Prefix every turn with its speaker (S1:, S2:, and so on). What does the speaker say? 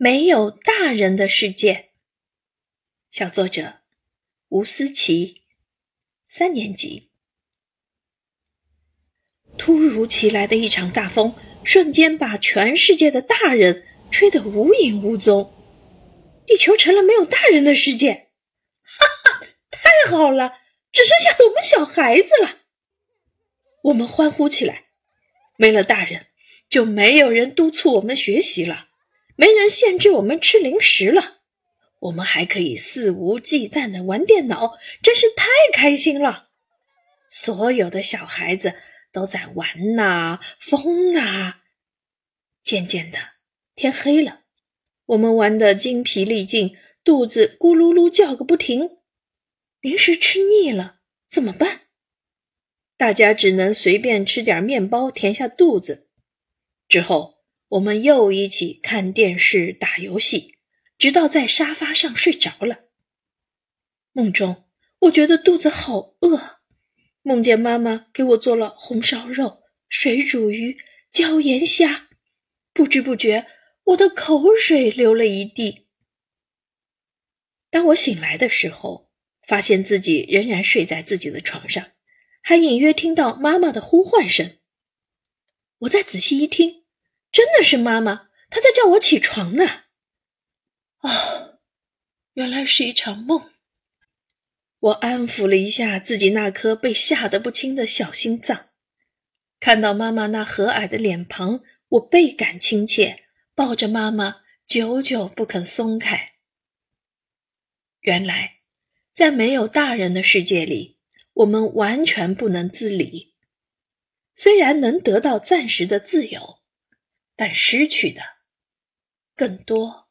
S1: 没有大人的世界。小作者吴思琪，三年级。突如其来的一场大风，瞬间把全世界的大人吹得无影无踪，地球成了没有大人的世界。哈哈，太好了，只剩下我们小孩子了。我们欢呼起来。没了大人，就没有人督促我们学习了。没人限制我们吃零食了，我们还可以肆无忌惮的玩电脑，真是太开心了。所有的小孩子都在玩呐，疯啊。渐渐的，天黑了，我们玩得精疲力尽，肚子咕噜噜叫个不停。零食吃腻了，怎么办？大家只能随便吃点面包填下肚子。之后。我们又一起看电视、打游戏，直到在沙发上睡着了。梦中，我觉得肚子好饿，梦见妈妈给我做了红烧肉、水煮鱼、椒盐虾，不知不觉我的口水流了一地。当我醒来的时候，发现自己仍然睡在自己的床上，还隐约听到妈妈的呼唤声。我再仔细一听。真的是妈妈，她在叫我起床呢。啊，原来是一场梦。我安抚了一下自己那颗被吓得不轻的小心脏，看到妈妈那和蔼的脸庞，我倍感亲切，抱着妈妈，久久不肯松开。原来，在没有大人的世界里，我们完全不能自理，虽然能得到暂时的自由。但失去的更多。